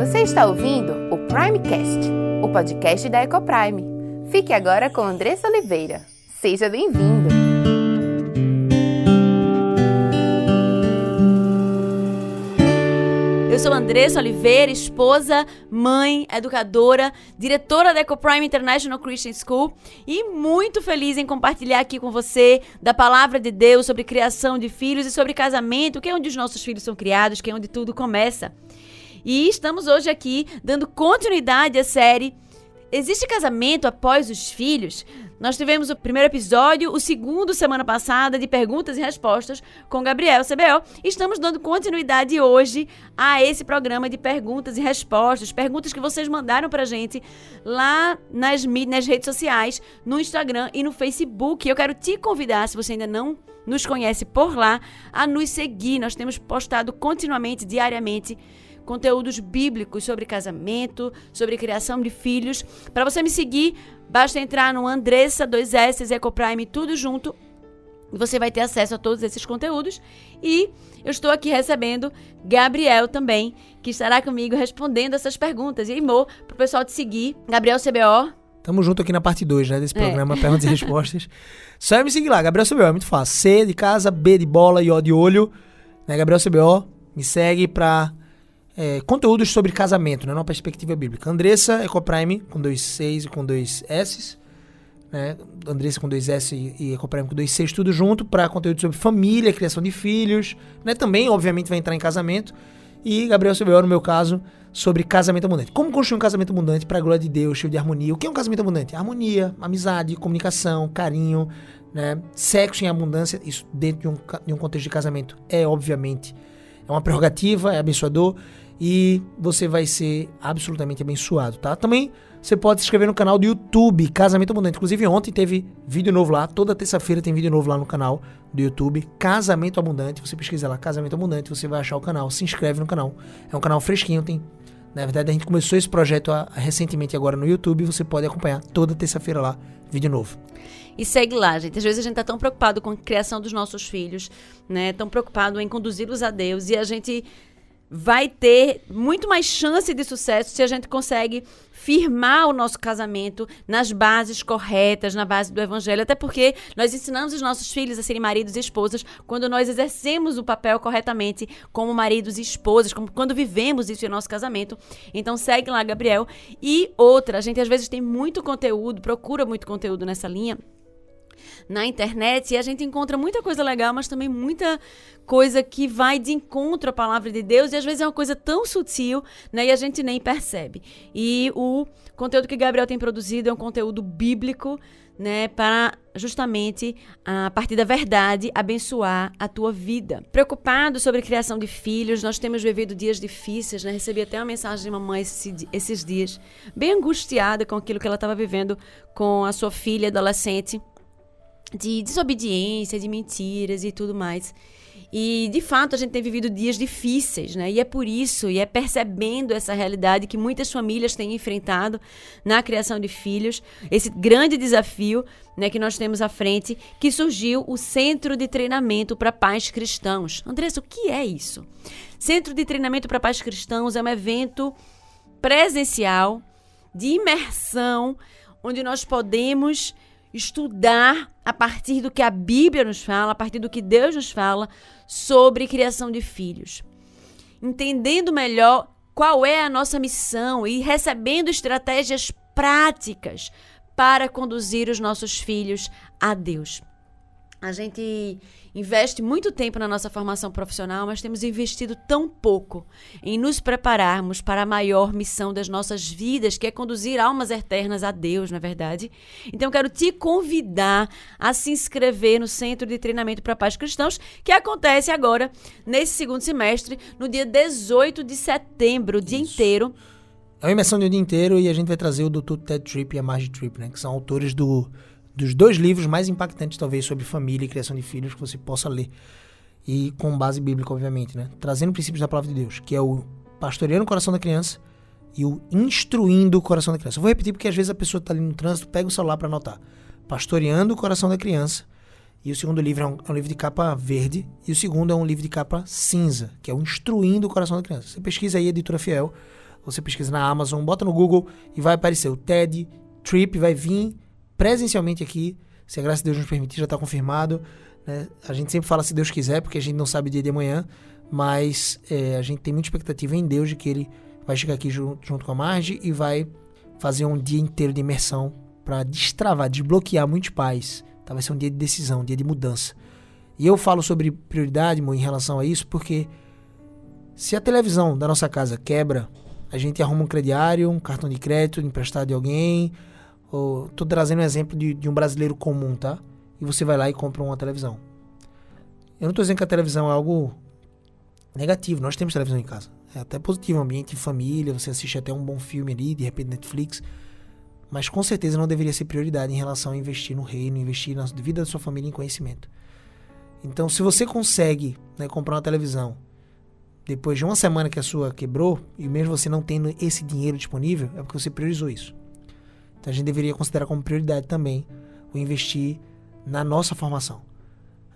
Você está ouvindo o Primecast, o podcast da Ecoprime. Fique agora com Andressa Oliveira. Seja bem-vindo! Eu sou Andressa Oliveira, esposa, mãe, educadora, diretora da EcoPrime International Christian School e muito feliz em compartilhar aqui com você da palavra de Deus sobre criação de filhos e sobre casamento, que é onde os nossos filhos são criados, que é onde tudo começa. E estamos hoje aqui dando continuidade à série Existe casamento após os filhos? Nós tivemos o primeiro episódio, o segundo semana passada de perguntas e respostas com Gabriel CBO. Estamos dando continuidade hoje a esse programa de perguntas e respostas, perguntas que vocês mandaram pra gente lá nas, nas redes sociais, no Instagram e no Facebook. Eu quero te convidar, se você ainda não nos conhece por lá, a nos seguir. Nós temos postado continuamente, diariamente, conteúdos bíblicos sobre casamento, sobre criação de filhos. Para você me seguir, basta entrar no Andressa 2S Ecoprime tudo junto. E você vai ter acesso a todos esses conteúdos. E eu estou aqui recebendo Gabriel também, que estará comigo respondendo essas perguntas. E aí, Mo, para o pessoal te seguir, Gabriel CBO. Tamo junto aqui na parte 2, né, desse é. programa, é. Perguntas e Respostas. Só é me seguir lá, Gabriel CBO, é muito fácil. C de casa, B de bola e O de olho. Né, Gabriel CBO, me segue pra é, conteúdos sobre casamento, né, numa perspectiva bíblica. Andressa Ecoprime, com dois Cs e com dois S. Né? Andressa com dois S e Ecoprime com dois Cs, tudo junto, para conteúdo sobre família, criação de filhos. Né? Também, obviamente, vai entrar em casamento. E Gabriel Silveira, no meu caso, sobre casamento abundante. Como construir um casamento abundante para a glória de Deus, cheio de harmonia? O que é um casamento abundante? Harmonia, amizade, comunicação, carinho, né? sexo em abundância. Isso dentro de um, de um contexto de casamento é, obviamente, é uma prerrogativa, é abençoador e você vai ser absolutamente abençoado, tá? Também você pode se inscrever no canal do YouTube Casamento Abundante. Inclusive ontem teve vídeo novo lá, toda terça-feira tem vídeo novo lá no canal do YouTube Casamento Abundante. Você pesquisa lá Casamento Abundante, você vai achar o canal, se inscreve no canal. É um canal fresquinho, tem na verdade, a gente começou esse projeto a, a, recentemente agora no YouTube. Você pode acompanhar toda terça-feira lá, vídeo novo. E segue lá, gente. Às vezes a gente tá tão preocupado com a criação dos nossos filhos, né? Tão preocupado em conduzi-los a Deus. E a gente vai ter muito mais chance de sucesso se a gente consegue firmar o nosso casamento nas bases corretas, na base do evangelho, até porque nós ensinamos os nossos filhos a serem maridos e esposas quando nós exercemos o papel corretamente como maridos e esposas, como quando vivemos isso em nosso casamento. Então segue lá, Gabriel. E outra, a gente às vezes tem muito conteúdo, procura muito conteúdo nessa linha na internet e a gente encontra muita coisa legal, mas também muita coisa que vai de encontro à palavra de Deus e às vezes é uma coisa tão sutil, né, e a gente nem percebe. E o conteúdo que Gabriel tem produzido é um conteúdo bíblico, né, para justamente a partir da verdade abençoar a tua vida. Preocupado sobre a criação de filhos, nós temos vivido dias difíceis, né? Recebi até uma mensagem de mamãe esses dias, bem angustiada com aquilo que ela estava vivendo com a sua filha adolescente de desobediência, de mentiras e tudo mais. E, de fato, a gente tem vivido dias difíceis, né? E é por isso, e é percebendo essa realidade que muitas famílias têm enfrentado na criação de filhos, esse grande desafio né, que nós temos à frente, que surgiu o Centro de Treinamento para Pais Cristãos. Andressa, o que é isso? Centro de Treinamento para Pais Cristãos é um evento presencial de imersão, onde nós podemos estudar a partir do que a Bíblia nos fala, a partir do que Deus nos fala sobre criação de filhos. Entendendo melhor qual é a nossa missão e recebendo estratégias práticas para conduzir os nossos filhos a Deus. A gente investe muito tempo na nossa formação profissional, mas temos investido tão pouco em nos prepararmos para a maior missão das nossas vidas, que é conduzir almas eternas a Deus, na é verdade. Então, quero te convidar a se inscrever no Centro de Treinamento para Pais Cristãos, que acontece agora, nesse segundo semestre, no dia 18 de setembro, o dia inteiro. É uma imersão de um dia inteiro e a gente vai trazer o Dr. Ted Tripp e a Margie Tripp, né, que são autores do dos dois livros mais impactantes, talvez, sobre família e criação de filhos que você possa ler. E com base bíblica, obviamente, né? Trazendo princípios da palavra de Deus, que é o pastoreando o coração da criança e o instruindo o coração da criança. Eu vou repetir porque às vezes a pessoa está ali no trânsito, pega o celular para anotar. Pastoreando o coração da criança. E o segundo livro é um, é um, livro de capa verde. E o segundo é um livro de capa cinza, que é o Instruindo o Coração da Criança. Você pesquisa aí, Editora Fiel, Você pesquisa na Amazon, bota no Google e vai aparecer o TED Trip, vai vir presencialmente aqui. Se a graça de Deus nos permitir, já está confirmado. Né? A gente sempre fala se Deus quiser, porque a gente não sabe o dia de amanhã, mas é, a gente tem muita expectativa em Deus de que Ele vai chegar aqui junto, junto com a Marge e vai fazer um dia inteiro de imersão para destravar, desbloquear muitos pais. Tá? Vai ser um dia de decisão, um dia de mudança. E eu falo sobre prioridade, em relação a isso, porque se a televisão da nossa casa quebra, a gente arruma um crediário, um cartão de crédito emprestado de alguém. Ou, tô trazendo um exemplo de, de um brasileiro comum, tá? E você vai lá e compra uma televisão. Eu não estou dizendo que a televisão é algo negativo. Nós temos televisão em casa. É até positivo, ambiente de família, você assiste até um bom filme ali, de repente Netflix. Mas com certeza não deveria ser prioridade em relação a investir no reino, investir na vida da sua família em conhecimento. Então, se você consegue né, comprar uma televisão depois de uma semana que a sua quebrou, e mesmo você não tendo esse dinheiro disponível, é porque você priorizou isso. Então a gente deveria considerar como prioridade também o investir na nossa formação.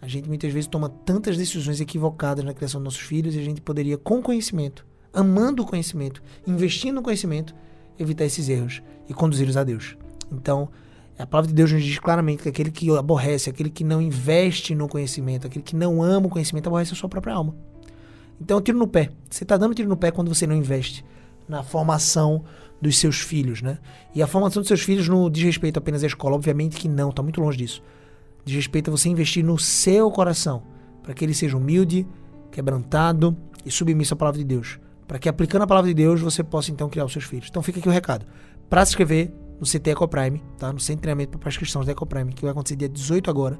A gente muitas vezes toma tantas decisões equivocadas na criação dos nossos filhos e a gente poderia, com conhecimento, amando o conhecimento, investindo no conhecimento, evitar esses erros e conduzi-los a Deus. Então, a palavra de Deus nos diz claramente que aquele que aborrece, aquele que não investe no conhecimento, aquele que não ama o conhecimento, aborrece a sua própria alma. Então, tiro no pé. Você está dando tiro no pé quando você não investe na formação dos seus filhos, né? E a formação dos seus filhos não diz respeito apenas à escola, obviamente que não, está muito longe disso. Diz respeito a você investir no seu coração, para que ele seja humilde, quebrantado e submisso à palavra de Deus. Para que aplicando a palavra de Deus você possa então criar os seus filhos. Então fica aqui o recado. Para se inscrever no CT Ecoprime, tá? No Centro de Treinamento para Cristãos da Ecoprime, que vai acontecer dia 18 agora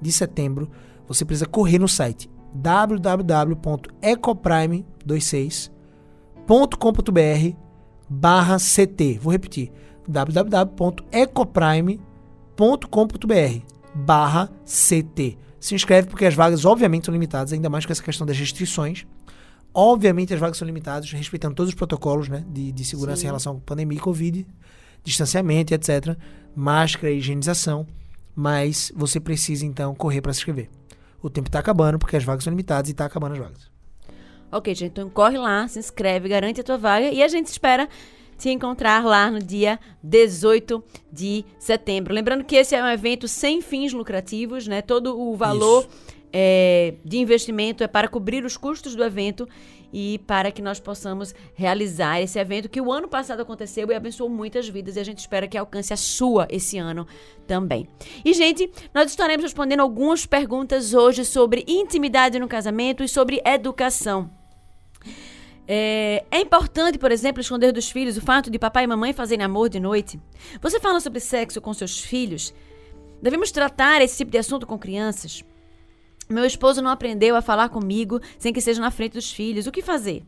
de setembro, você precisa correr no site www.ecoprime26.com.br barra CT. Vou repetir. www.ecoprime.com.br barra CT. Se inscreve porque as vagas obviamente são limitadas, ainda mais com essa questão das restrições. Obviamente as vagas são limitadas, respeitando todos os protocolos né, de, de segurança Sim. em relação à pandemia e Covid, distanciamento, etc. Máscara, higienização. Mas você precisa então correr para se inscrever o tempo está acabando, porque as vagas são limitadas e está acabando as vagas. Ok, gente, então corre lá, se inscreve, garante a tua vaga e a gente espera te encontrar lá no dia 18 de setembro. Lembrando que esse é um evento sem fins lucrativos, né? Todo o valor é, de investimento é para cobrir os custos do evento e para que nós possamos realizar esse evento que o ano passado aconteceu e abençoou muitas vidas e a gente espera que alcance a sua esse ano também. E gente, nós estaremos respondendo algumas perguntas hoje sobre intimidade no casamento e sobre educação. É, é, importante, por exemplo, esconder dos filhos o fato de papai e mamãe fazerem amor de noite? Você fala sobre sexo com seus filhos? Devemos tratar esse tipo de assunto com crianças? Meu esposo não aprendeu a falar comigo sem que seja na frente dos filhos. O que fazer?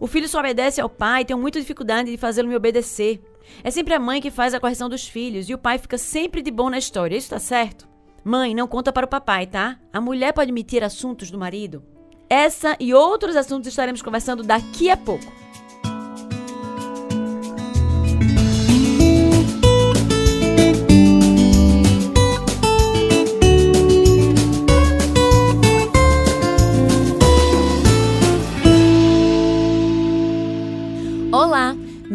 O filho só obedece ao pai, tenho muita dificuldade de fazê-lo me obedecer. É sempre a mãe que faz a correção dos filhos e o pai fica sempre de bom na história. Isso tá certo? Mãe, não conta para o papai, tá? A mulher pode emitir assuntos do marido. Essa e outros assuntos estaremos conversando daqui a pouco.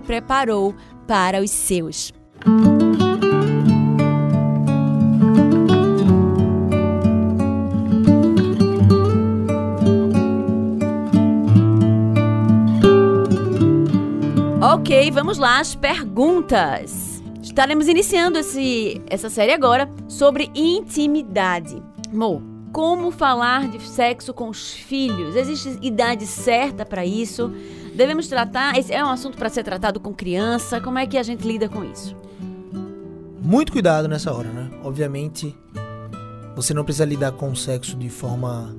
preparou para os seus. Ok, vamos lá, as perguntas. Estaremos iniciando esse, essa série agora sobre intimidade. Mo, como falar de sexo com os filhos? Existe idade certa para isso? Devemos tratar? Esse é um assunto para ser tratado com criança? Como é que a gente lida com isso? Muito cuidado nessa hora, né? Obviamente, você não precisa lidar com o sexo de forma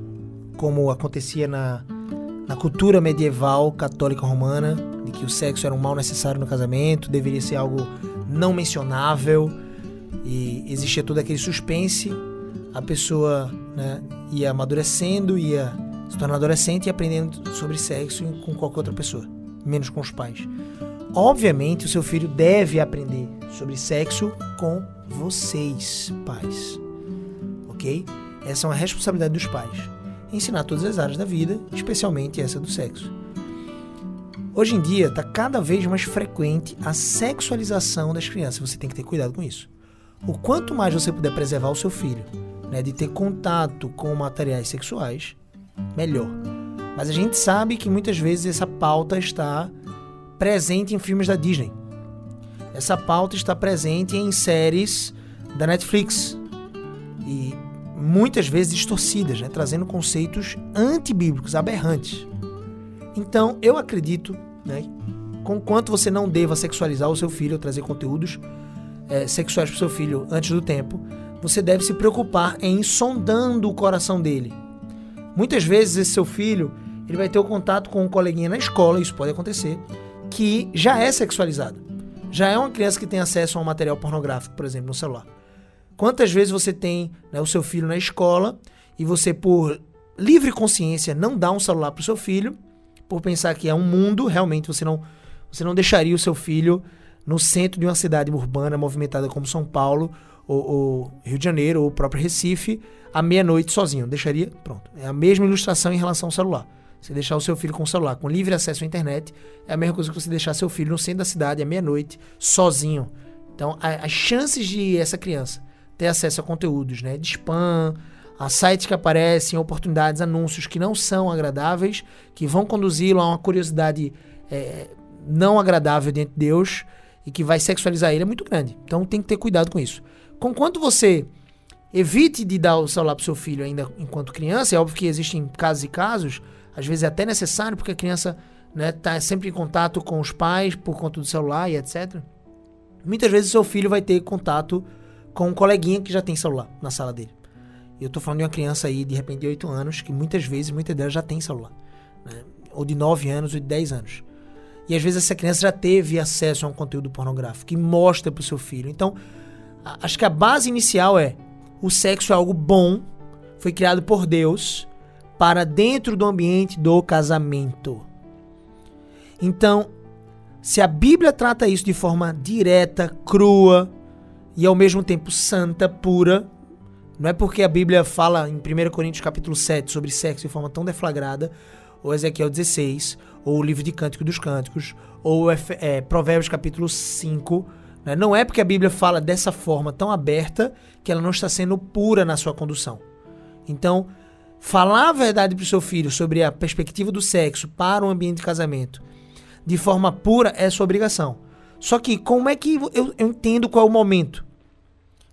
como acontecia na, na cultura medieval católica romana, de que o sexo era um mal necessário no casamento, deveria ser algo não mencionável e existia todo aquele suspense. A pessoa né, ia amadurecendo, ia se tornando adolescente e aprendendo sobre sexo com qualquer outra pessoa, menos com os pais. Obviamente, o seu filho deve aprender sobre sexo com vocês, pais. Ok? Essa é uma responsabilidade dos pais. Ensinar todas as áreas da vida, especialmente essa do sexo. Hoje em dia está cada vez mais frequente a sexualização das crianças. Você tem que ter cuidado com isso. O quanto mais você puder preservar o seu filho, né, de ter contato com materiais sexuais, melhor. Mas a gente sabe que muitas vezes essa pauta está presente em filmes da Disney. Essa pauta está presente em séries da Netflix. E muitas vezes distorcidas, né, trazendo conceitos antibíblicos, aberrantes. Então, eu acredito, né, com quanto você não deva sexualizar o seu filho ou trazer conteúdos é, sexuais para o seu filho antes do tempo, você deve se preocupar em sondando o coração dele. Muitas vezes esse seu filho ele vai ter o contato com um coleguinha na escola, isso pode acontecer, que já é sexualizado. Já é uma criança que tem acesso a um material pornográfico, por exemplo, no celular. Quantas vezes você tem né, o seu filho na escola e você, por livre consciência, não dá um celular para o seu filho por pensar que é um mundo, realmente você não, você não deixaria o seu filho no centro de uma cidade urbana movimentada como São Paulo, ou, ou Rio de Janeiro, ou o próprio Recife, à meia-noite sozinho. Deixaria, pronto. É a mesma ilustração em relação ao celular. Você deixar o seu filho com o celular, com livre acesso à internet, é a mesma coisa que você deixar seu filho no centro da cidade à meia-noite, sozinho. Então, a, as chances de essa criança ter acesso a conteúdos né, de spam, a sites que aparecem, oportunidades, anúncios que não são agradáveis, que vão conduzi-lo a uma curiosidade é, não agradável dentro de Deus e que vai sexualizar ele, é muito grande. Então tem que ter cuidado com isso. Com quanto você evite de dar o celular para seu filho ainda enquanto criança, é óbvio que existem casos e casos, às vezes é até necessário, porque a criança está né, sempre em contato com os pais por conta do celular e etc. Muitas vezes seu filho vai ter contato com um coleguinha que já tem celular na sala dele. Eu tô falando de uma criança aí, de repente, de 8 anos, que muitas vezes, muitas delas já tem celular. Né? Ou de 9 anos, ou de 10 anos. E às vezes essa criança já teve acesso a um conteúdo pornográfico e mostra pro seu filho. Então, acho que a base inicial é: o sexo é algo bom, foi criado por Deus para dentro do ambiente do casamento. Então, se a Bíblia trata isso de forma direta, crua e ao mesmo tempo santa, pura, não é porque a Bíblia fala em 1 Coríntios capítulo 7 sobre sexo de forma tão deflagrada, ou Ezequiel 16, ou o livro de Cântico dos Cânticos, ou é, Provérbios capítulo 5. Né? Não é porque a Bíblia fala dessa forma tão aberta que ela não está sendo pura na sua condução. Então, falar a verdade para o seu filho sobre a perspectiva do sexo para o ambiente de casamento de forma pura é sua obrigação. Só que como é que eu, eu entendo qual é o momento?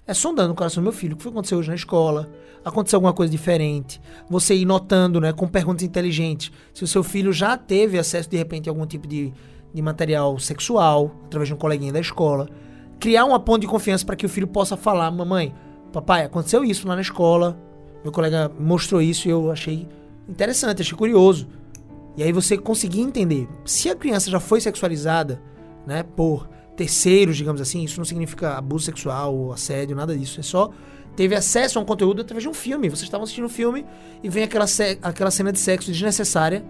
É sondando o coração do meu filho. O que foi que aconteceu hoje na escola? Aconteceu alguma coisa diferente? Você ir notando, né, com perguntas inteligentes, se o seu filho já teve acesso, de repente, a algum tipo de, de material sexual, através de um coleguinha da escola. Criar uma ponte de confiança para que o filho possa falar: Mamãe, papai, aconteceu isso lá na escola. Meu colega mostrou isso e eu achei interessante, achei curioso. E aí você conseguir entender. Se a criança já foi sexualizada, né, por terceiros, digamos assim. Isso não significa abuso sexual assédio, nada disso. É só teve acesso a um conteúdo através de um filme. Vocês estavam assistindo um filme e vem aquela, aquela cena de sexo desnecessária,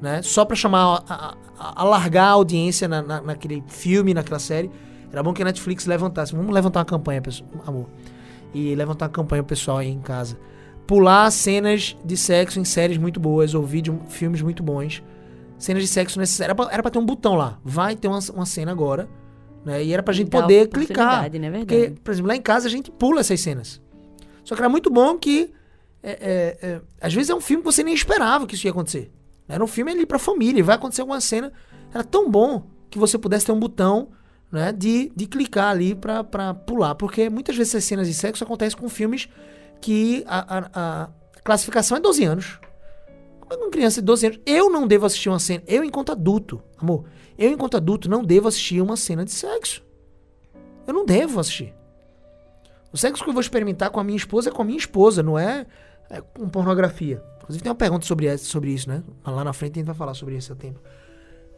né? Só para chamar, a, a, alargar a audiência na, na, naquele filme, naquela série. Era bom que a Netflix levantasse. Vamos levantar uma campanha, pessoal, amor. E levantar uma campanha pessoal aí em casa. Pular cenas de sexo em séries muito boas ou vídeo, filmes muito bons. Cenas de sexo necessárias. Era pra, era pra ter um botão lá. Vai ter uma, uma cena agora. Né? E era pra gente poder clicar. Né? Porque, por exemplo, lá em casa a gente pula essas cenas. Só que era muito bom que. É, é, é, às vezes é um filme que você nem esperava que isso ia acontecer. Era um filme ali pra família, vai acontecer alguma cena. Era tão bom que você pudesse ter um botão né, de, de clicar ali pra, pra pular. Porque muitas vezes essas cenas de sexo acontecem com filmes que a, a, a classificação é 12 anos. Uma criança de 12 anos, eu não devo assistir uma cena. Eu, enquanto adulto, amor, eu, enquanto adulto, não devo assistir uma cena de sexo. Eu não devo assistir. O sexo que eu vou experimentar com a minha esposa é com a minha esposa, não é, é com pornografia. Inclusive tem uma pergunta sobre, sobre isso, né? Lá na frente a gente vai falar sobre isso a tempo.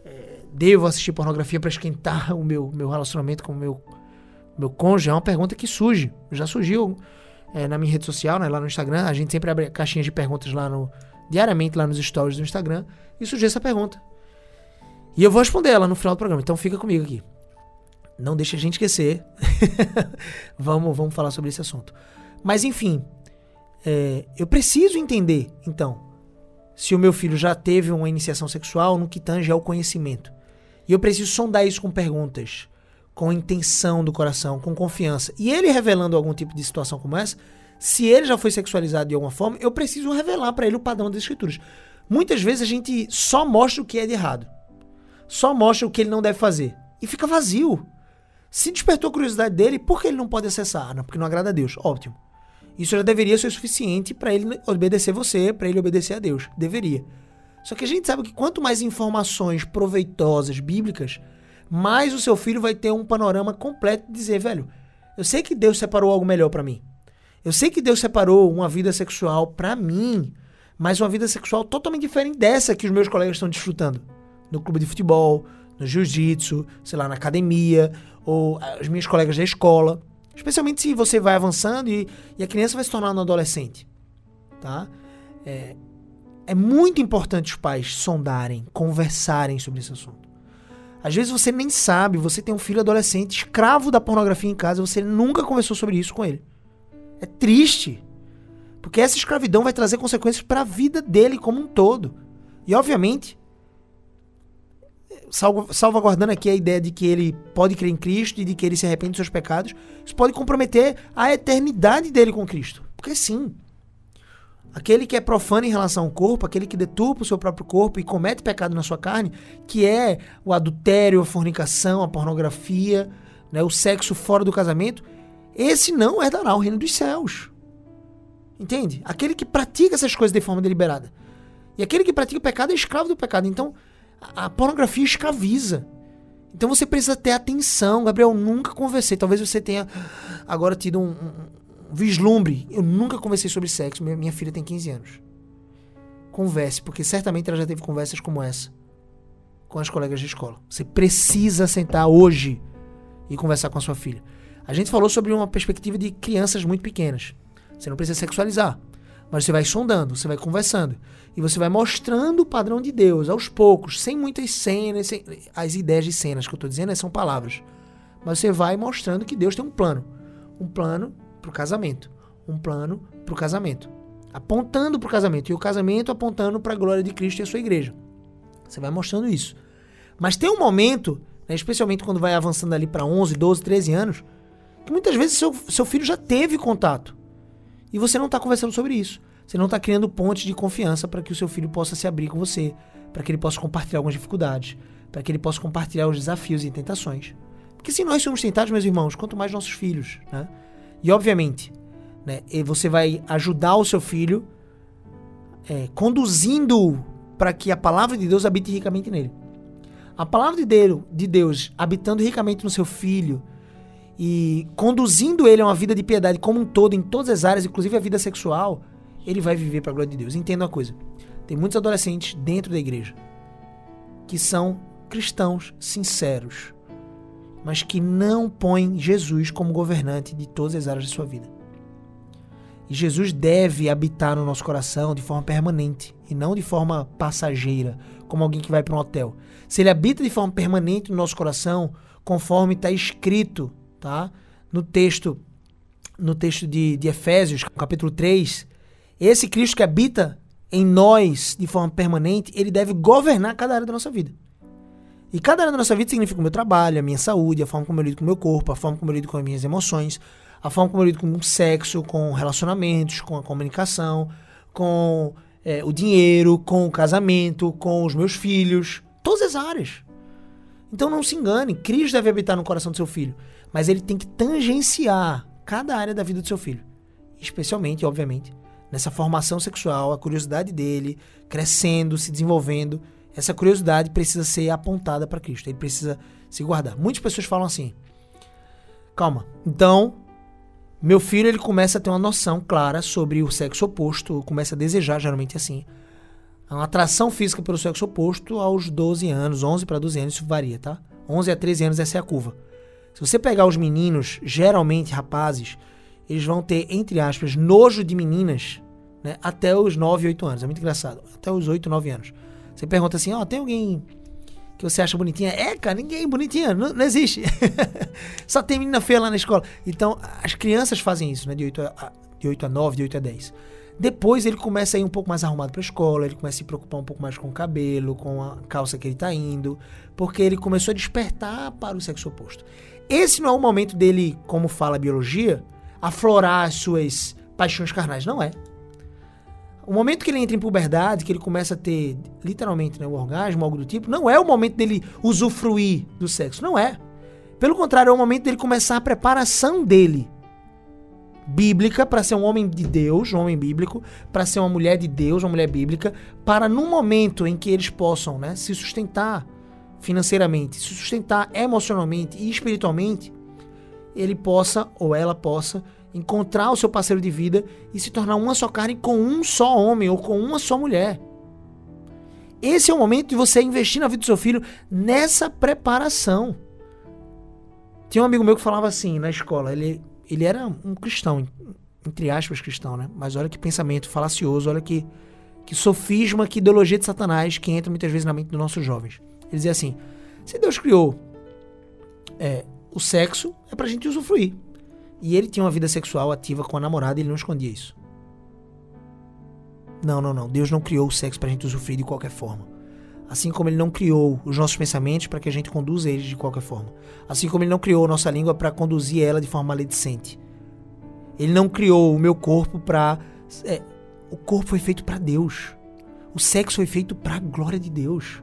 É, devo assistir pornografia para esquentar o meu, meu relacionamento com o meu, meu cônjuge? É uma pergunta que surge. Já surgiu é, na minha rede social, né? Lá no Instagram. A gente sempre abre caixinhas de perguntas lá no... Diariamente lá nos stories do Instagram. E surgiu essa pergunta. E eu vou responder ela no final do programa. Então fica comigo aqui não deixa a gente esquecer. vamos, vamos falar sobre esse assunto. Mas enfim, é, eu preciso entender, então, se o meu filho já teve uma iniciação sexual no que tange ao conhecimento. E eu preciso sondar isso com perguntas, com intenção do coração, com confiança. E ele revelando algum tipo de situação como essa, se ele já foi sexualizado de alguma forma, eu preciso revelar para ele o padrão das escrituras. Muitas vezes a gente só mostra o que é de errado. Só mostra o que ele não deve fazer. E fica vazio. Se despertou a curiosidade dele, por que ele não pode acessar? Não, porque não agrada a Deus. Ótimo. Isso já deveria ser suficiente para ele obedecer você, para ele obedecer a Deus. Deveria. Só que a gente sabe que quanto mais informações proveitosas, bíblicas, mais o seu filho vai ter um panorama completo de dizer, velho, eu sei que Deus separou algo melhor para mim. Eu sei que Deus separou uma vida sexual para mim, mas uma vida sexual totalmente diferente dessa que os meus colegas estão desfrutando. No clube de futebol, no jiu-jitsu, sei lá, na academia, ou as minhas colegas da escola. Especialmente se você vai avançando e, e a criança vai se tornar um adolescente. Tá? É, é muito importante os pais sondarem, conversarem sobre esse assunto. Às vezes você nem sabe, você tem um filho adolescente escravo da pornografia em casa, você nunca conversou sobre isso com ele. É triste. Porque essa escravidão vai trazer consequências para a vida dele como um todo. E obviamente, salvaguardando aqui a ideia de que ele pode crer em Cristo e de que ele se arrepende dos seus pecados, isso pode comprometer a eternidade dele com Cristo. Porque sim, aquele que é profano em relação ao corpo, aquele que deturpa o seu próprio corpo e comete pecado na sua carne, que é o adultério, a fornicação, a pornografia, né, o sexo fora do casamento, esse não herdará o reino dos céus. Entende? Aquele que pratica essas coisas de forma deliberada. E aquele que pratica o pecado é escravo do pecado. Então, a pornografia escraviza. Então você precisa ter atenção. Gabriel, nunca conversei. Talvez você tenha agora tido um, um, um vislumbre. Eu nunca conversei sobre sexo. Minha, minha filha tem 15 anos. Converse, porque certamente ela já teve conversas como essa com as colegas de escola. Você precisa sentar hoje e conversar com a sua filha. A gente falou sobre uma perspectiva de crianças muito pequenas. Você não precisa sexualizar. Mas você vai sondando, você vai conversando. E você vai mostrando o padrão de Deus aos poucos, sem muitas cenas. Sem... As ideias de cenas que eu estou dizendo né, são palavras. Mas você vai mostrando que Deus tem um plano. Um plano para o casamento. Um plano para o casamento. Apontando para o casamento. E o casamento apontando para a glória de Cristo e a sua igreja. Você vai mostrando isso. Mas tem um momento, né, especialmente quando vai avançando ali para 11, 12, 13 anos, que muitas vezes seu, seu filho já teve contato e você não está conversando sobre isso. Você não está criando pontes de confiança para que o seu filho possa se abrir com você, para que ele possa compartilhar algumas dificuldades, para que ele possa compartilhar os desafios e tentações. Porque se nós somos tentados, meus irmãos, quanto mais nossos filhos, né? E obviamente, né, você vai ajudar o seu filho é, conduzindo para que a palavra de Deus habite ricamente nele. A palavra de Deus habitando ricamente no seu filho, e conduzindo ele a uma vida de piedade como um todo, em todas as áreas, inclusive a vida sexual, ele vai viver para a glória de Deus. Entenda uma coisa: tem muitos adolescentes dentro da igreja que são cristãos sinceros, mas que não põe Jesus como governante de todas as áreas de sua vida. E Jesus deve habitar no nosso coração de forma permanente e não de forma passageira, como alguém que vai para um hotel. Se ele habita de forma permanente no nosso coração, conforme está escrito, tá? No texto no texto de, de Efésios, capítulo 3, esse Cristo que habita em nós de forma permanente, ele deve governar cada área da nossa vida. E cada área da nossa vida significa o meu trabalho, a minha saúde, a forma como eu lido com o meu corpo, a forma como eu lido com as minhas emoções, a forma como eu lido com o sexo, com relacionamentos, com a comunicação, com é, o dinheiro, com o casamento, com os meus filhos, todas as áreas. Então não se engane, Cristo deve habitar no coração do seu filho, mas ele tem que tangenciar cada área da vida do seu filho, especialmente, obviamente, nessa formação sexual, a curiosidade dele crescendo, se desenvolvendo essa curiosidade precisa ser apontada para Cristo. Ele precisa se guardar. Muitas pessoas falam assim: calma. Então, meu filho ele começa a ter uma noção clara sobre o sexo oposto, começa a desejar, geralmente assim, uma atração física pelo sexo oposto aos 12 anos, 11 para 12 anos, isso varia, tá? 11 a 13 anos essa é a curva. Se você pegar os meninos, geralmente rapazes, eles vão ter, entre aspas, nojo de meninas, né, até os 9, 8 anos. É muito engraçado. Até os 8, 9 anos. Você pergunta assim, ó, oh, tem alguém que você acha bonitinha? É, cara, ninguém bonitinha, não, não existe. Só tem menina feia lá na escola. Então, as crianças fazem isso, né? De 8 a, de 8 a 9, de 8 a 10. Depois ele começa a ir um pouco mais arrumado pra escola, ele começa a se preocupar um pouco mais com o cabelo, com a calça que ele tá indo, porque ele começou a despertar para o sexo oposto. Esse não é o momento dele, como fala a biologia, aflorar as suas paixões carnais, não é. O momento que ele entra em puberdade, que ele começa a ter, literalmente, né, o orgasmo, algo do tipo, não é o momento dele usufruir do sexo. Não é. Pelo contrário, é o momento dele começar a preparação dele. Bíblica, para ser um homem de Deus, um homem bíblico, para ser uma mulher de Deus, uma mulher bíblica, para num momento em que eles possam né, se sustentar financeiramente, se sustentar emocionalmente e espiritualmente, ele possa ou ela possa encontrar o seu parceiro de vida e se tornar uma só carne com um só homem ou com uma só mulher. Esse é o momento de você investir na vida do seu filho nessa preparação. Tinha um amigo meu que falava assim na escola, ele, ele era um cristão, entre aspas cristão, né? Mas olha que pensamento falacioso, olha que, que sofisma, que ideologia de Satanás que entra muitas vezes na mente dos nossos jovens. Ele dizia assim: se Deus criou é, o sexo, é pra gente usufruir. E ele tinha uma vida sexual ativa com a namorada e ele não escondia isso. Não, não, não. Deus não criou o sexo pra gente usufruir de qualquer forma. Assim como ele não criou os nossos pensamentos para que a gente conduza eles de qualquer forma. Assim como ele não criou a nossa língua para conduzir ela de forma maledicente. Ele não criou o meu corpo para é, o corpo foi feito para Deus. O sexo foi feito para a glória de Deus.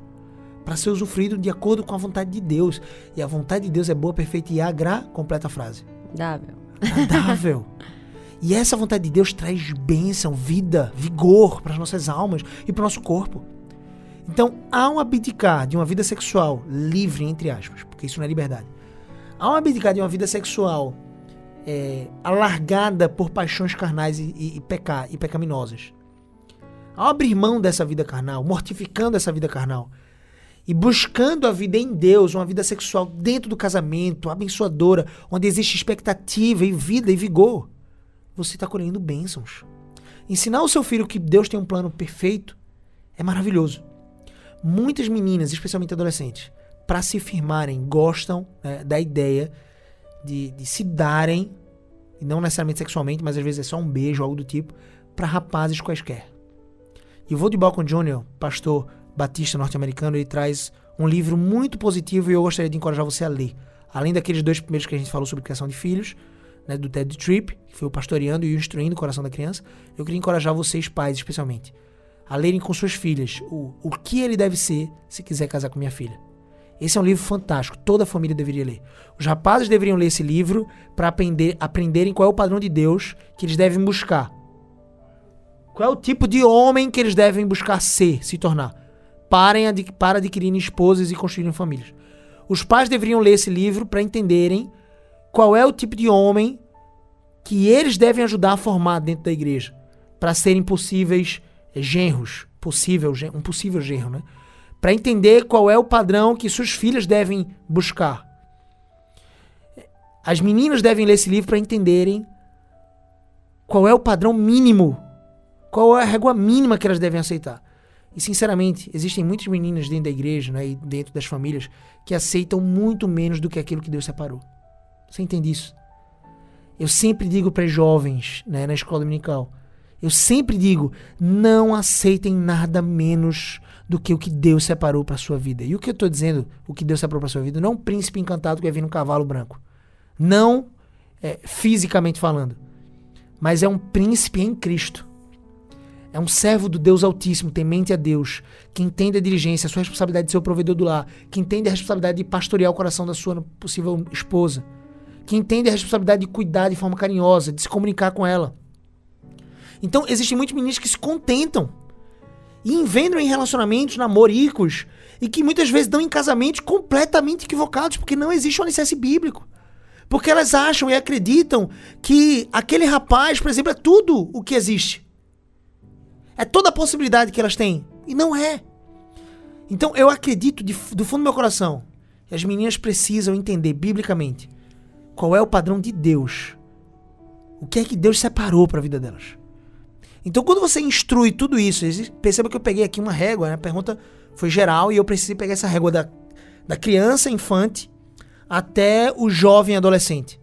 Para ser usufruído de acordo com a vontade de Deus. E a vontade de Deus é boa, perfeita e agra. Completa a frase. Dável agradável. e essa vontade de Deus traz bênção, vida, vigor para as nossas almas e para o nosso corpo. Então, ao abdicar de uma vida sexual livre, entre aspas, porque isso não é liberdade, ao abdicar de uma vida sexual é, alargada por paixões carnais e, e, e, pecar, e pecaminosas, ao abrir mão dessa vida carnal, mortificando essa vida carnal, e buscando a vida em Deus, uma vida sexual dentro do casamento, abençoadora, onde existe expectativa e vida e vigor, você está colhendo bênçãos. Ensinar o seu filho que Deus tem um plano perfeito é maravilhoso. Muitas meninas, especialmente adolescentes, para se firmarem, gostam né, da ideia de, de se darem, e não necessariamente sexualmente, mas às vezes é só um beijo, algo do tipo, para rapazes quaisquer. E o Balcon Jr., pastor batista norte-americano, ele traz um livro muito positivo e eu gostaria de encorajar você a ler. Além daqueles dois primeiros que a gente falou sobre criação de filhos, né, do Ted Tripp, que foi o pastoreando e o instruindo o coração da criança, eu queria encorajar vocês, pais especialmente, a lerem com suas filhas o, o que ele deve ser se quiser casar com minha filha. Esse é um livro fantástico, toda a família deveria ler. Os rapazes deveriam ler esse livro para aprender, aprenderem qual é o padrão de Deus que eles devem buscar. Qual é o tipo de homem que eles devem buscar ser, se tornar parem para adquirirem esposas e construírem famílias. Os pais deveriam ler esse livro para entenderem qual é o tipo de homem que eles devem ajudar a formar dentro da igreja para serem possíveis genros, possível, um possível genro, né? Para entender qual é o padrão que suas filhas devem buscar. As meninas devem ler esse livro para entenderem qual é o padrão mínimo, qual é a régua mínima que elas devem aceitar. E sinceramente, existem muitas meninas dentro da igreja né, e dentro das famílias que aceitam muito menos do que aquilo que Deus separou. Você entende isso? Eu sempre digo para jovens né, na escola dominical: eu sempre digo, não aceitem nada menos do que o que Deus separou para sua vida. E o que eu estou dizendo, o que Deus separou para sua vida, não é um príncipe encantado que vai vir num cavalo branco. Não é, fisicamente falando, mas é um príncipe em Cristo. É um servo do Deus Altíssimo, temente a Deus, que entende a diligência, a sua responsabilidade de ser o provedor do lar, que entende a responsabilidade de pastorear o coração da sua possível esposa, que entende a responsabilidade de cuidar de forma carinhosa, de se comunicar com ela. Então, existem muitos meninos que se contentam e envendram em relacionamentos namoricos e que muitas vezes dão em casamentos completamente equivocados, porque não existe um alicerce bíblico. Porque elas acham e acreditam que aquele rapaz, por exemplo, é tudo o que existe. É toda a possibilidade que elas têm. E não é. Então eu acredito de, do fundo do meu coração que as meninas precisam entender biblicamente qual é o padrão de Deus. O que é que Deus separou para a vida delas. Então, quando você instrui tudo isso, perceba que eu peguei aqui uma régua, né? a pergunta foi geral e eu precisei pegar essa régua da, da criança, infante, até o jovem adolescente.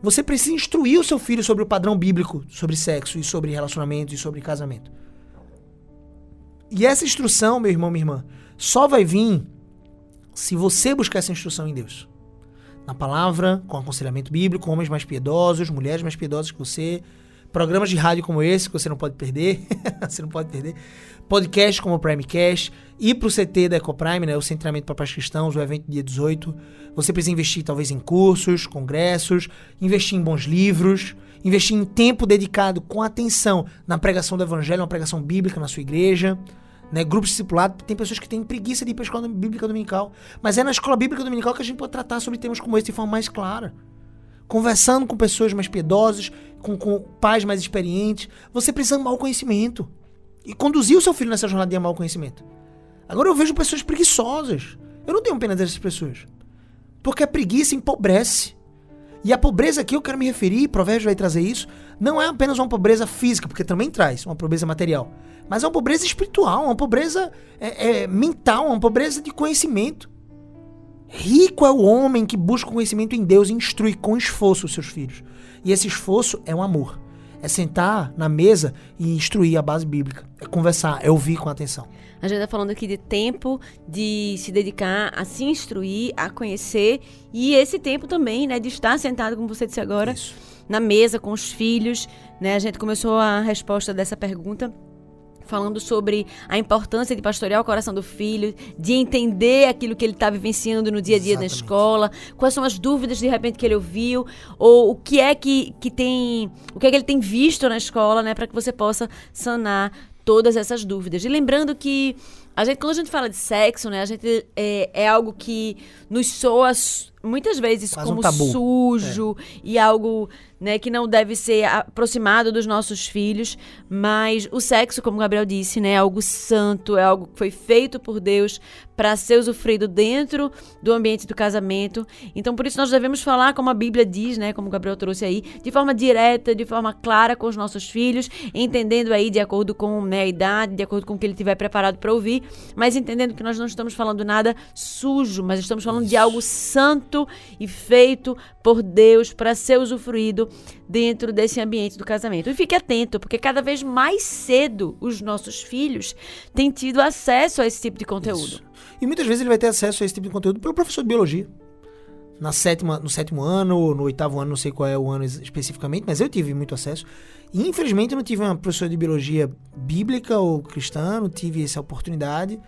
Você precisa instruir o seu filho sobre o padrão bíblico, sobre sexo e sobre relacionamento e sobre casamento. E essa instrução, meu irmão, minha irmã, só vai vir se você buscar essa instrução em Deus. Na palavra, com aconselhamento bíblico, homens mais piedosos, mulheres mais piedosas que você, programas de rádio como esse, que você não pode perder, você não pode perder, podcast como o Primecast, ir para o CT da Ecoprime, né, o Centramento para Pais Cristãos, o evento dia 18. Você precisa investir talvez em cursos, congressos, investir em bons livros, investir em tempo dedicado com atenção na pregação do evangelho, uma pregação bíblica na sua igreja. Né, grupos discipulados, tem pessoas que têm preguiça de ir para a escola bíblica dominical. Mas é na escola bíblica dominical que a gente pode tratar sobre temas como esse de forma mais clara. Conversando com pessoas mais piedosas, com, com pais mais experientes. Você precisa amar o conhecimento. E conduzir o seu filho nessa jornada de o conhecimento. Agora eu vejo pessoas preguiçosas. Eu não tenho pena dessas pessoas. Porque a preguiça empobrece. E a pobreza que eu quero me referir, Provérbios vai trazer isso, não é apenas uma pobreza física, porque também traz uma pobreza material, mas é uma pobreza espiritual, uma pobreza é, é, mental, uma pobreza de conhecimento. Rico é o homem que busca conhecimento em Deus e instrui com esforço os seus filhos. E esse esforço é um amor. É sentar na mesa e instruir a base bíblica. É conversar, é ouvir com atenção. A gente está falando aqui de tempo de se dedicar a se instruir, a conhecer e esse tempo também, né, de estar sentado, como você disse agora, Isso. na mesa com os filhos, né? A gente começou a resposta dessa pergunta falando sobre a importância de pastorear o coração do filho, de entender aquilo que ele está vivenciando no dia a dia Exatamente. na escola, quais são as dúvidas de repente que ele ouviu, ou o que é que, que tem, o que é que ele tem visto na escola, né, para que você possa sanar todas essas dúvidas. E lembrando que a gente, quando a gente fala de sexo, né, a gente é, é algo que nos soa muitas vezes Faz como um sujo é. e algo né, que não deve ser aproximado dos nossos filhos, mas o sexo, como o Gabriel disse, né, é algo santo, é algo que foi feito por Deus para ser usufruído dentro do ambiente do casamento. Então, por isso nós devemos falar como a Bíblia diz, né, como o Gabriel trouxe aí, de forma direta, de forma clara com os nossos filhos, entendendo aí de acordo com né, a idade, de acordo com o que ele tiver preparado para ouvir, mas entendendo que nós não estamos falando nada sujo, mas estamos falando de algo santo e feito por Deus para ser usufruído dentro desse ambiente do casamento. E fique atento, porque cada vez mais cedo os nossos filhos têm tido acesso a esse tipo de conteúdo. Isso. E muitas vezes ele vai ter acesso a esse tipo de conteúdo pelo professor de biologia. Na sétima, no sétimo ano, ou no oitavo ano, não sei qual é o ano especificamente, mas eu tive muito acesso. E infelizmente eu não tive uma professora de biologia bíblica ou cristã, não tive essa oportunidade.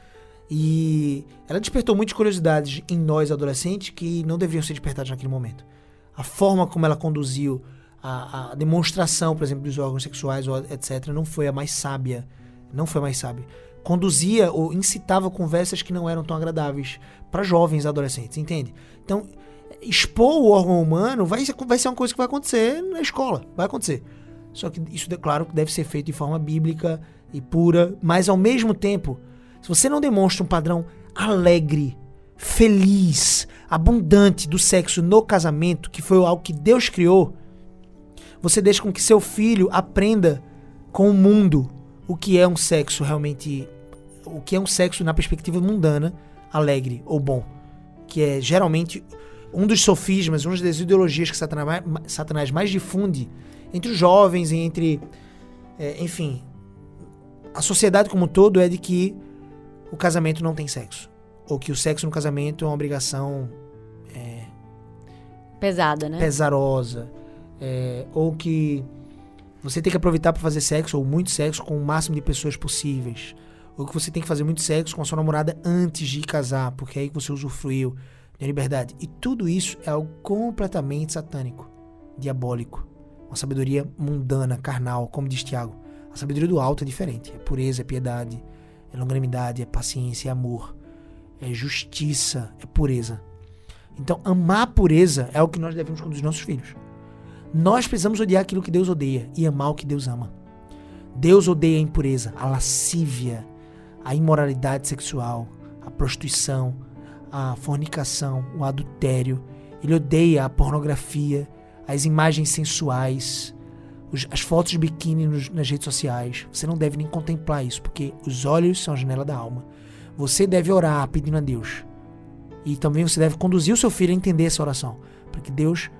E ela despertou muitas curiosidades em nós adolescentes que não deveriam ser despertadas naquele momento. A forma como ela conduziu a, a demonstração, por exemplo, dos órgãos sexuais, etc., não foi a mais sábia. Não foi a mais sábia conduzia ou incitava conversas que não eram tão agradáveis para jovens adolescentes, entende? Então, expor o órgão humano vai vai ser uma coisa que vai acontecer na escola, vai acontecer. Só que isso, claro, deve ser feito de forma bíblica e pura, mas ao mesmo tempo, se você não demonstra um padrão alegre feliz, abundante do sexo no casamento, que foi algo que Deus criou, você deixa com que seu filho aprenda com o mundo o que é um sexo realmente. O que é um sexo na perspectiva mundana, alegre ou bom. Que é geralmente um dos sofismas, uma das ideologias que Satanás, mais difunde entre os jovens e entre. É, enfim. A sociedade como um todo é de que o casamento não tem sexo. Ou que o sexo no casamento é uma obrigação. É, Pesada, né? Pesarosa. É, ou que você tem que aproveitar para fazer sexo, ou muito sexo, com o máximo de pessoas possíveis. Ou que você tem que fazer muito sexo com a sua namorada antes de casar, porque é aí que você usufruiu da liberdade. E tudo isso é algo completamente satânico, diabólico. Uma sabedoria mundana, carnal, como diz Tiago. A sabedoria do alto é diferente. É pureza, é piedade, é longanimidade, é paciência, é amor, é justiça, é pureza. Então, amar a pureza é o que nós devemos os nossos filhos. Nós precisamos odiar aquilo que Deus odeia e amar o que Deus ama. Deus odeia a impureza, a lascívia, a imoralidade sexual, a prostituição, a fornicação, o adultério. Ele odeia a pornografia, as imagens sensuais, as fotos de biquíni nos, nas redes sociais. Você não deve nem contemplar isso, porque os olhos são a janela da alma. Você deve orar pedindo a Deus. E também você deve conduzir o seu filho a entender essa oração, para que Deus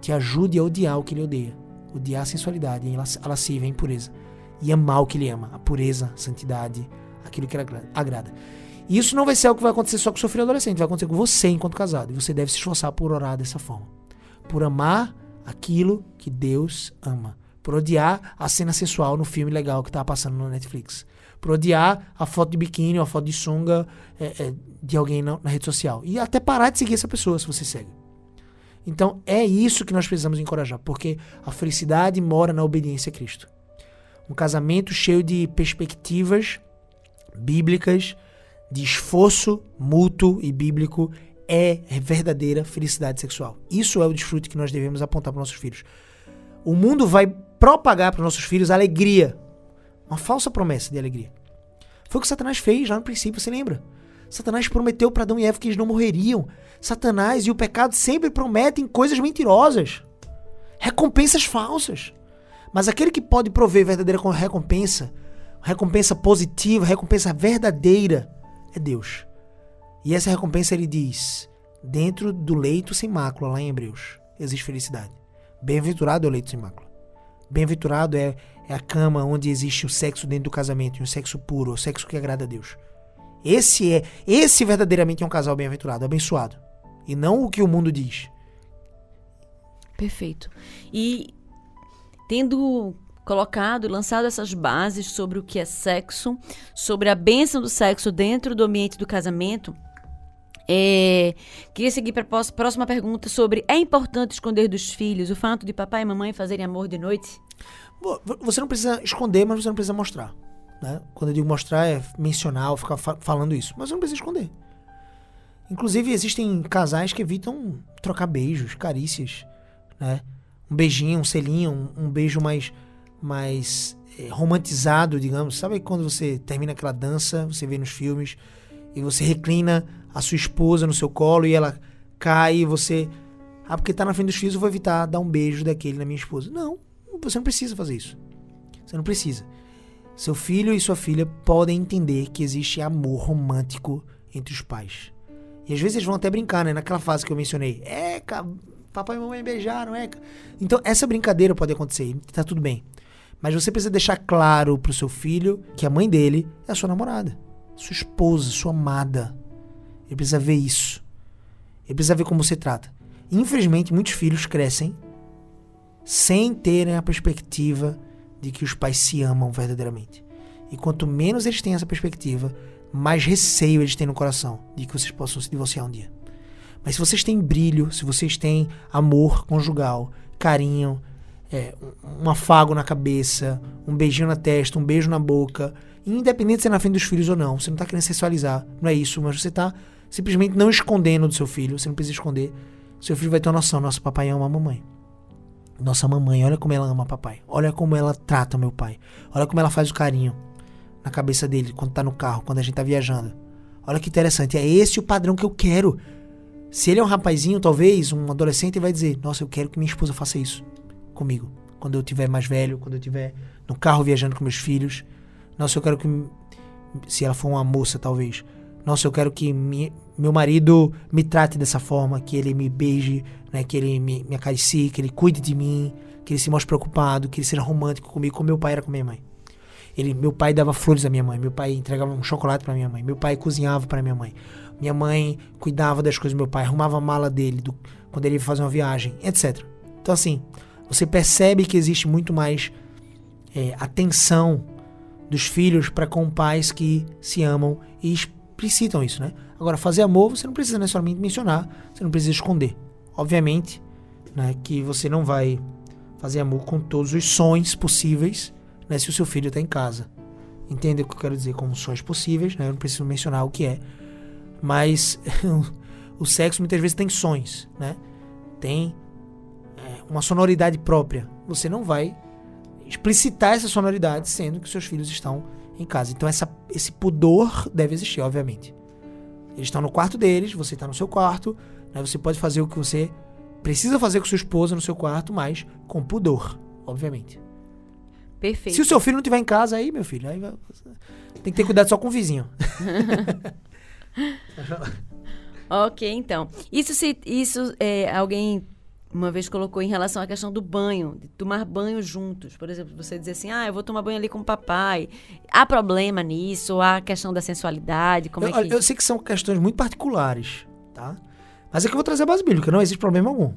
te ajude a odiar o que ele odeia. Odiar a sensualidade, a lascívia, a impureza. E amar o que ele ama, a pureza, a santidade, aquilo que ele agrada. E isso não vai ser algo que vai acontecer só com o seu filho adolescente, vai acontecer com você enquanto casado. E você deve se esforçar por orar dessa forma. Por amar aquilo que Deus ama. Por odiar a cena sensual no filme legal que tá passando no Netflix. Por odiar a foto de biquíni ou a foto de sunga é, é, de alguém na, na rede social. E até parar de seguir essa pessoa se você segue. Então é isso que nós precisamos encorajar, porque a felicidade mora na obediência a Cristo. Um casamento cheio de perspectivas bíblicas, de esforço mútuo e bíblico é verdadeira felicidade sexual. Isso é o desfrute que nós devemos apontar para nossos filhos. O mundo vai propagar para nossos filhos alegria, uma falsa promessa de alegria. Foi o que Satanás fez lá no princípio, você lembra? Satanás prometeu para Adão e Eva que eles não morreriam. Satanás e o pecado sempre prometem coisas mentirosas, recompensas falsas. Mas aquele que pode prover verdadeira recompensa, recompensa positiva, recompensa verdadeira, é Deus. E essa recompensa ele diz: dentro do leito sem mácula, lá em Hebreus, existe felicidade. Bem-aventurado é o leito sem mácula. Bem-aventurado é, é a cama onde existe o sexo dentro do casamento, e o sexo puro, o sexo que agrada a Deus. Esse é, esse verdadeiramente é um casal bem-aventurado, abençoado. E não o que o mundo diz. Perfeito. E tendo colocado, lançado essas bases sobre o que é sexo, sobre a bênção do sexo dentro do ambiente do casamento, é, queria seguir para a próxima pergunta sobre é importante esconder dos filhos o fato de papai e mamãe fazerem amor de noite? Você não precisa esconder, mas você não precisa mostrar. Né? Quando eu digo mostrar, é mencionar, ficar fa falando isso. Mas você não precisa esconder. Inclusive, existem casais que evitam trocar beijos, carícias, né? Um beijinho, um selinho, um, um beijo mais, mais é, romantizado, digamos. Sabe quando você termina aquela dança, você vê nos filmes, e você reclina a sua esposa no seu colo e ela cai e você... Ah, porque tá na frente dos filhos, eu vou evitar dar um beijo daquele na minha esposa. Não, você não precisa fazer isso. Você não precisa. Seu filho e sua filha podem entender que existe amor romântico entre os pais. E às vezes eles vão até brincar, né? Naquela fase que eu mencionei. É, papai e mamãe beijaram, é. Então, essa brincadeira pode acontecer, tá tudo bem. Mas você precisa deixar claro pro seu filho que a mãe dele é a sua namorada, sua esposa, sua amada. Ele precisa ver isso. Ele precisa ver como você trata. Infelizmente, muitos filhos crescem sem terem a perspectiva de que os pais se amam verdadeiramente. E quanto menos eles têm essa perspectiva, mais receio eles têm no coração de que vocês possam se divorciar um dia. Mas se vocês têm brilho, se vocês têm amor conjugal, carinho, é, um afago na cabeça, um beijinho na testa, um beijo na boca, independente de ser na frente dos filhos ou não, você não está querendo sexualizar, não é isso, mas você está simplesmente não escondendo do seu filho, você não precisa esconder. Seu filho vai ter uma noção, nosso papai ama a mamãe. Nossa mamãe, olha como ela ama papai. Olha como ela trata meu pai. Olha como ela faz o carinho na cabeça dele quando tá no carro, quando a gente tá viajando. Olha que interessante, é esse o padrão que eu quero. Se ele é um rapazinho, talvez, um adolescente, ele vai dizer: Nossa, eu quero que minha esposa faça isso comigo. Quando eu tiver mais velho, quando eu tiver no carro viajando com meus filhos. Nossa, eu quero que. Se ela for uma moça, talvez. Nossa, eu quero que meu marido me trate dessa forma, que ele me beije, né, que ele me, me acaricie, que ele cuide de mim, que ele se mostre preocupado, que ele seja romântico comigo, como meu pai era com minha mãe. Ele, meu pai dava flores à minha mãe, meu pai entregava um chocolate para minha mãe, meu pai cozinhava para minha mãe, minha mãe cuidava das coisas do meu pai, arrumava a mala dele do, quando ele ia fazer uma viagem, etc. Então assim, você percebe que existe muito mais é, atenção dos filhos para com pais que se amam e explicitam isso, né? Agora, fazer amor você não precisa necessariamente mencionar, você não precisa esconder. Obviamente, né, que você não vai fazer amor com todos os sons possíveis, né, se o seu filho está em casa. Entende o que eu quero dizer como sons possíveis, né? Eu não preciso mencionar o que é. Mas o sexo muitas vezes tem sons, né? Tem é, uma sonoridade própria. Você não vai explicitar essa sonoridade sendo que seus filhos estão em casa. Então essa, esse pudor deve existir, obviamente. Eles estão no quarto deles, você está no seu quarto, né? você pode fazer o que você precisa fazer com sua esposa no seu quarto, mas com pudor, obviamente. Perfeito. Se o seu filho não estiver em casa, aí, meu filho, aí vai, tem que ter cuidado só com o vizinho. ok, então. Isso se isso é, alguém uma vez colocou em relação à questão do banho, de tomar banho juntos. Por exemplo, você dizer assim, ah, eu vou tomar banho ali com o papai. Há problema nisso? Há questão da sensualidade? Como eu, é que... eu sei que são questões muito particulares, tá? Mas é que eu vou trazer a base bíblica, não existe problema algum.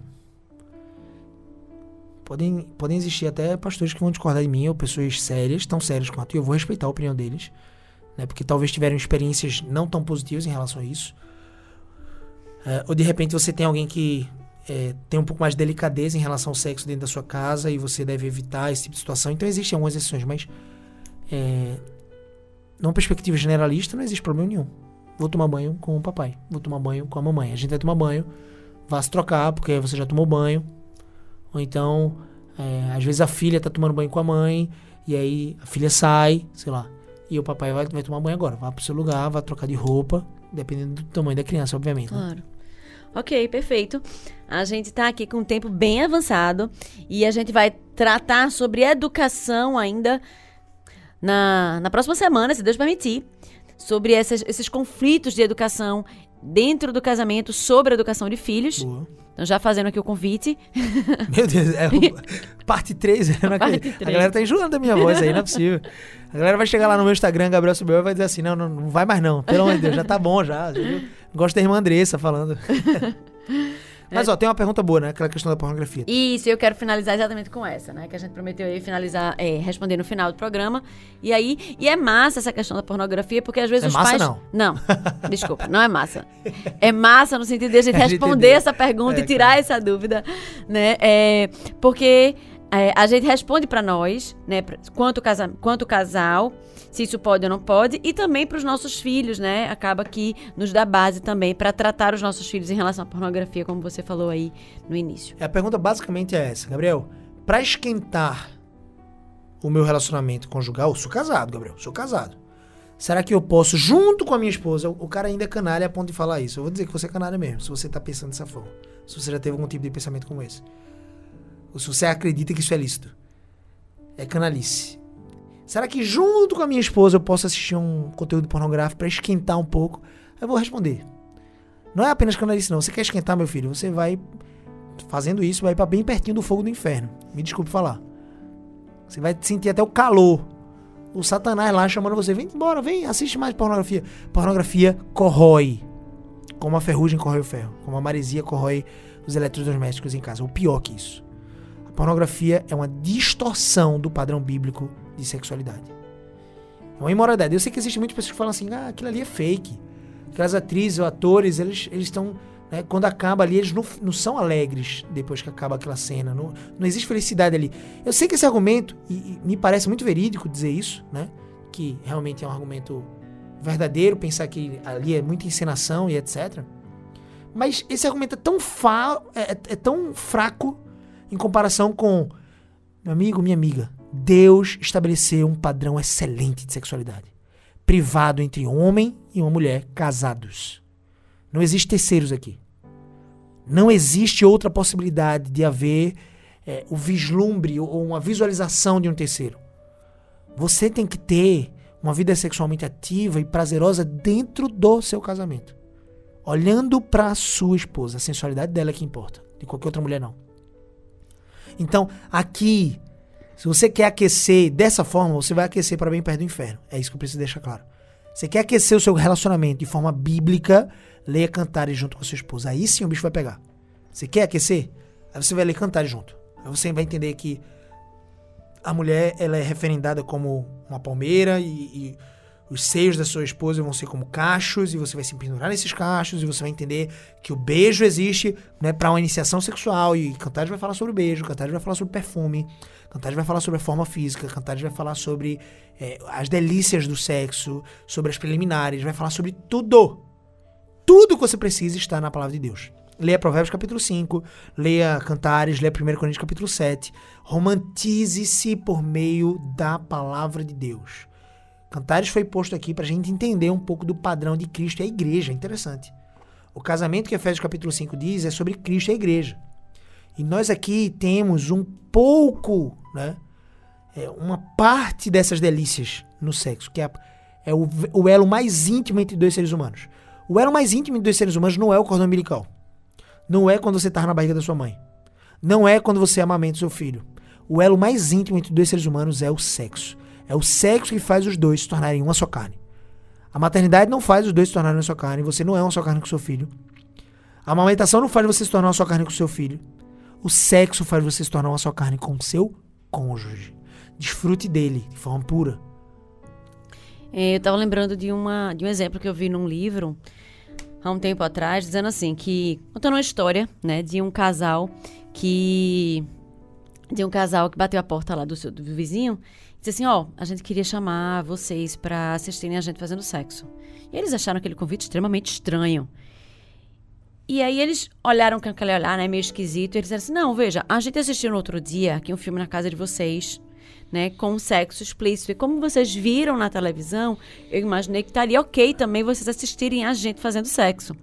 Podem, podem existir até pastores que vão discordar de mim, ou pessoas sérias, tão sérias quanto eu, vou respeitar a opinião deles, né? Porque talvez tiveram experiências não tão positivas em relação a isso. É, ou de repente você tem alguém que é, tem um pouco mais de delicadeza em relação ao sexo dentro da sua casa e você deve evitar esse tipo de situação. Então existem algumas exceções, mas é, numa perspectiva generalista não existe problema nenhum. Vou tomar banho com o papai, vou tomar banho com a mamãe. A gente vai tomar banho, vá se trocar porque você já tomou banho. Ou então, é, às vezes a filha tá tomando banho com a mãe e aí a filha sai, sei lá. E o papai vai, vai tomar banho agora. Vá pro seu lugar, vai trocar de roupa, dependendo do tamanho da criança, obviamente. Né? Claro. Né? Ok, perfeito. A gente está aqui com um tempo bem avançado e a gente vai tratar sobre educação ainda na, na próxima semana, se Deus permitir, sobre essas, esses conflitos de educação dentro do casamento, sobre a educação de filhos. Boa. Então, já fazendo aqui o convite. Meu Deus, é o, parte 3. Né? parte 3. A galera tá enjoando da minha voz aí, não é possível. A galera vai chegar lá no meu Instagram, Gabriel Subel, e vai dizer assim: não, não, não vai mais não. Pelo amor de Deus, já tá bom já. já Gosto da irmã Andressa falando. Mas, ó, tem uma pergunta boa, né? Aquela questão da pornografia. Isso, eu quero finalizar exatamente com essa, né? Que a gente prometeu aí finalizar, é, responder no final do programa. E aí, e é massa essa questão da pornografia, porque às vezes é os massa, pais. Não, não. Desculpa, não é massa. É massa no sentido de a gente responder essa pergunta é, e tirar cara. essa dúvida, né? É, porque é, a gente responde para nós, né? Quanto, casa, quanto casal se isso pode ou não pode, e também para os nossos filhos, né? Acaba que nos dá base também para tratar os nossos filhos em relação à pornografia, como você falou aí no início. É, a pergunta basicamente é essa, Gabriel. Para esquentar o meu relacionamento conjugal, eu sou casado, Gabriel, sou casado. Será que eu posso, junto com a minha esposa, o cara ainda é canalha a ponto de falar isso? Eu vou dizer que você é canalha mesmo, se você tá pensando dessa forma. Se você já teve algum tipo de pensamento como esse. Ou se você acredita que isso é lícito. É canalice. Será que junto com a minha esposa eu posso assistir um conteúdo pornográfico para esquentar um pouco? Eu vou responder. Não é apenas canalice, não. Você quer esquentar, meu filho? Você vai fazendo isso, vai para bem pertinho do fogo do inferno. Me desculpe falar. Você vai sentir até o calor. O Satanás lá chamando você, vem embora, vem, assiste mais pornografia. Pornografia corrói. Como a ferrugem corrói o ferro. Como a maresia corrói os eletrodomésticos em casa. O pior que isso. A pornografia é uma distorção do padrão bíblico de sexualidade. É uma imoralidade. Eu sei que existem muitas pessoas que falam assim, ah, aquilo ali é fake. Aquelas atrizes ou atores, eles estão. Né, quando acaba ali, eles não, não são alegres depois que acaba aquela cena. Não, não existe felicidade ali. Eu sei que esse argumento, e, e me parece muito verídico dizer isso, né? Que realmente é um argumento verdadeiro, pensar que ali é muita encenação e etc. Mas esse argumento é tão, fa é, é, é tão fraco em comparação com meu amigo, minha amiga. Deus estabeleceu um padrão excelente de sexualidade. privado entre homem e uma mulher casados. Não existe terceiros aqui. Não existe outra possibilidade de haver é, o vislumbre ou uma visualização de um terceiro. Você tem que ter uma vida sexualmente ativa e prazerosa dentro do seu casamento. Olhando para sua esposa. A sensualidade dela é que importa. De qualquer outra mulher, não. Então, aqui, se você quer aquecer dessa forma, você vai aquecer para bem perto do inferno. É isso que eu preciso deixar claro. Você quer aquecer o seu relacionamento de forma bíblica, leia cantares junto com a sua esposa. Aí sim o bicho vai pegar. Você quer aquecer? Aí você vai ler cantares junto. Aí você vai entender que a mulher ela é referendada como uma palmeira e, e os seios da sua esposa vão ser como cachos e você vai se pendurar nesses cachos e você vai entender que o beijo existe né, para uma iniciação sexual e Cantares vai falar sobre o beijo, Cantares vai falar sobre perfume, Cantares vai falar sobre a forma física, Cantares vai falar sobre é, as delícias do sexo, sobre as preliminares, vai falar sobre tudo. Tudo que você precisa está na palavra de Deus. Leia Provérbios capítulo 5, leia Cantares, leia 1 Coríntios capítulo 7. Romantize-se por meio da palavra de Deus. Cantares foi posto aqui para a gente entender um pouco do padrão de Cristo e a igreja. Interessante. O casamento que Efésios capítulo 5 diz é sobre Cristo e a igreja. E nós aqui temos um pouco, né? É uma parte dessas delícias no sexo, que é, é o, o, elo mais íntimo entre dois seres humanos. O elo mais íntimo entre dois seres humanos não é o cordão umbilical. Não é quando você está na barriga da sua mãe. Não é quando você amamenta seu filho. O elo mais íntimo entre dois seres humanos é o sexo. É o sexo que faz os dois se tornarem uma só carne. A maternidade não faz os dois se tornarem uma só carne. Você não é uma só carne com seu filho. A amamentação não faz você se tornar uma só carne com seu filho. O sexo faz você se tornar uma só carne com seu cônjuge. Desfrute dele de forma pura. É, eu estava lembrando de, uma, de um exemplo que eu vi num livro há um tempo atrás, dizendo assim que contando uma história, né, de um casal que de um casal que bateu a porta lá do, seu, do vizinho Disse assim: Ó, oh, a gente queria chamar vocês para assistirem a gente fazendo sexo. E eles acharam aquele convite extremamente estranho. E aí eles olharam com aquele olhar, né, meio esquisito, e eles disseram assim: Não, veja, a gente assistiu no outro dia aqui um filme na casa de vocês. Né, com sexo explícito. E como vocês viram na televisão, eu imaginei que estaria ok também vocês assistirem a gente fazendo sexo.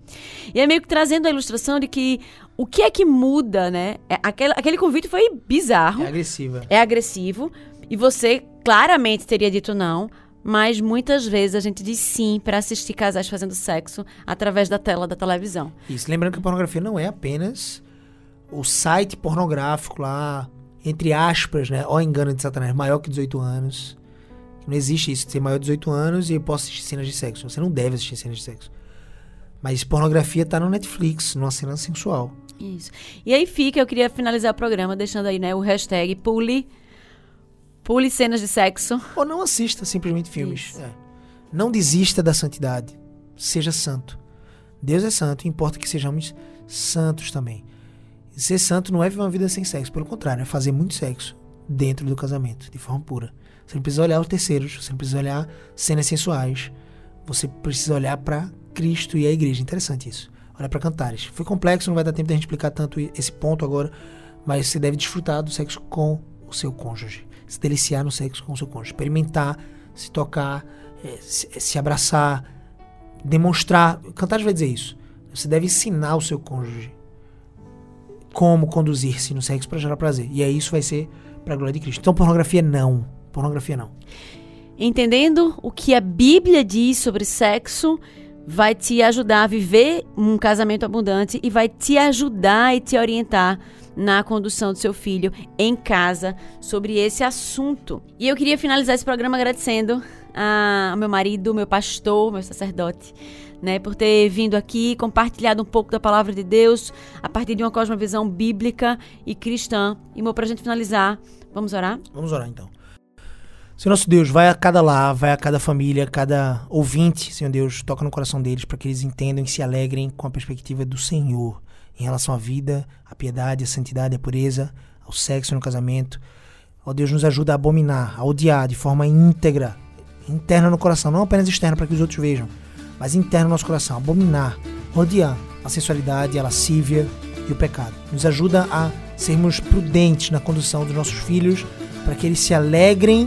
E é meio que trazendo a ilustração de que o que é que muda, né? É, aquele, aquele convite foi bizarro. É agressivo. É agressivo. E você claramente teria dito não, mas muitas vezes a gente diz sim para assistir casais fazendo sexo através da tela da televisão. Isso, lembrando que a pornografia não é apenas o site pornográfico lá, entre aspas, né? Ó engano de Satanás, maior que 18 anos. Não existe isso, de ser maior de 18 anos e eu posso assistir cenas de sexo. Você não deve assistir cenas de sexo. Mas pornografia tá no Netflix, numa cena sensual. Isso. E aí fica, eu queria finalizar o programa deixando aí, né, o hashtag pule Pule cenas de sexo. Ou não assista simplesmente filmes. É. Não desista da santidade. Seja santo. Deus é santo, importa que sejamos santos também. ser santo não é viver uma vida sem sexo, pelo contrário, é fazer muito sexo dentro do casamento, de forma pura. Você não precisa olhar os terceiros, você não precisa olhar cenas sensuais. Você precisa olhar para Cristo e a igreja. Interessante isso. Olhar para cantares. Foi complexo, não vai dar tempo de a gente explicar tanto esse ponto agora, mas você deve desfrutar do sexo com o seu cônjuge se deliciar no sexo com o seu cônjuge, experimentar, se tocar, é, se, se, abraçar, demonstrar. Cantares vai dizer isso. Você deve ensinar o seu cônjuge como conduzir-se no sexo para gerar prazer. E aí isso vai ser para a glória de Cristo. Então, pornografia não. Pornografia não. Entendendo o que a Bíblia diz sobre sexo, vai te ajudar a viver um casamento abundante e vai te ajudar e te orientar na condução do seu filho em casa sobre esse assunto. E eu queria finalizar esse programa agradecendo ao meu marido, meu pastor, meu sacerdote, né, por ter vindo aqui, compartilhado um pouco da palavra de Deus a partir de uma cosmovisão bíblica e cristã. E, meu, pra gente finalizar, vamos orar? Vamos orar então. Senhor nosso Deus, vai a cada lar, vai a cada família, a cada ouvinte, Senhor Deus, toca no coração deles para que eles entendam e se alegrem com a perspectiva do Senhor em relação à vida, à piedade, à santidade, à pureza, ao sexo no casamento. Ó Deus, nos ajuda a abominar, a odiar de forma íntegra, interna no coração, não apenas externa para que os outros vejam, mas interna no nosso coração, abominar, odiar a sensualidade, a lascívia e o pecado. Nos ajuda a sermos prudentes na condução dos nossos filhos para que eles se alegrem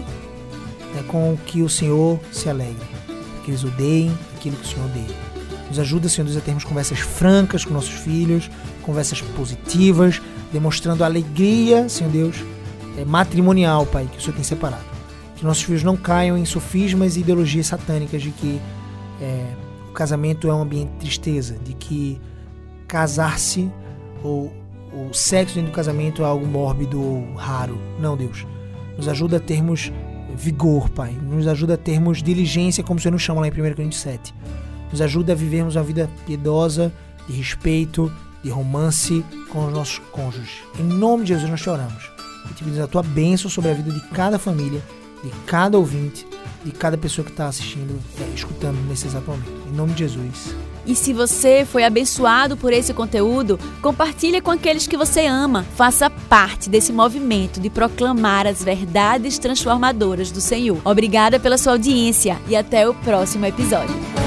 né, com o que o Senhor se alegra. que eles odeiem aquilo que o Senhor odeia. Nos ajuda, Senhor Deus, a termos conversas francas com nossos filhos, conversas positivas, demonstrando a alegria, Senhor Deus, é, matrimonial, Pai, que o Senhor tem separado. Que nossos filhos não caiam em sofismas e ideologias satânicas de que é, o casamento é um ambiente de tristeza, de que casar-se ou o sexo dentro do casamento é algo mórbido ou raro. Não, Deus. Nos ajuda a termos vigor, Pai. Nos ajuda a termos diligência, como o Senhor nos chama lá em 1 Coríntios 7. Nos ajuda a vivermos uma vida piedosa, de respeito, de romance com os nossos cônjuges. Em nome de Jesus nós te oramos. E te pedimos a tua bênção sobre a vida de cada família, de cada ouvinte, de cada pessoa que está assistindo, é, escutando nesse exato momento. Em nome de Jesus. E se você foi abençoado por esse conteúdo, compartilhe com aqueles que você ama. Faça parte desse movimento de proclamar as verdades transformadoras do Senhor. Obrigada pela sua audiência e até o próximo episódio.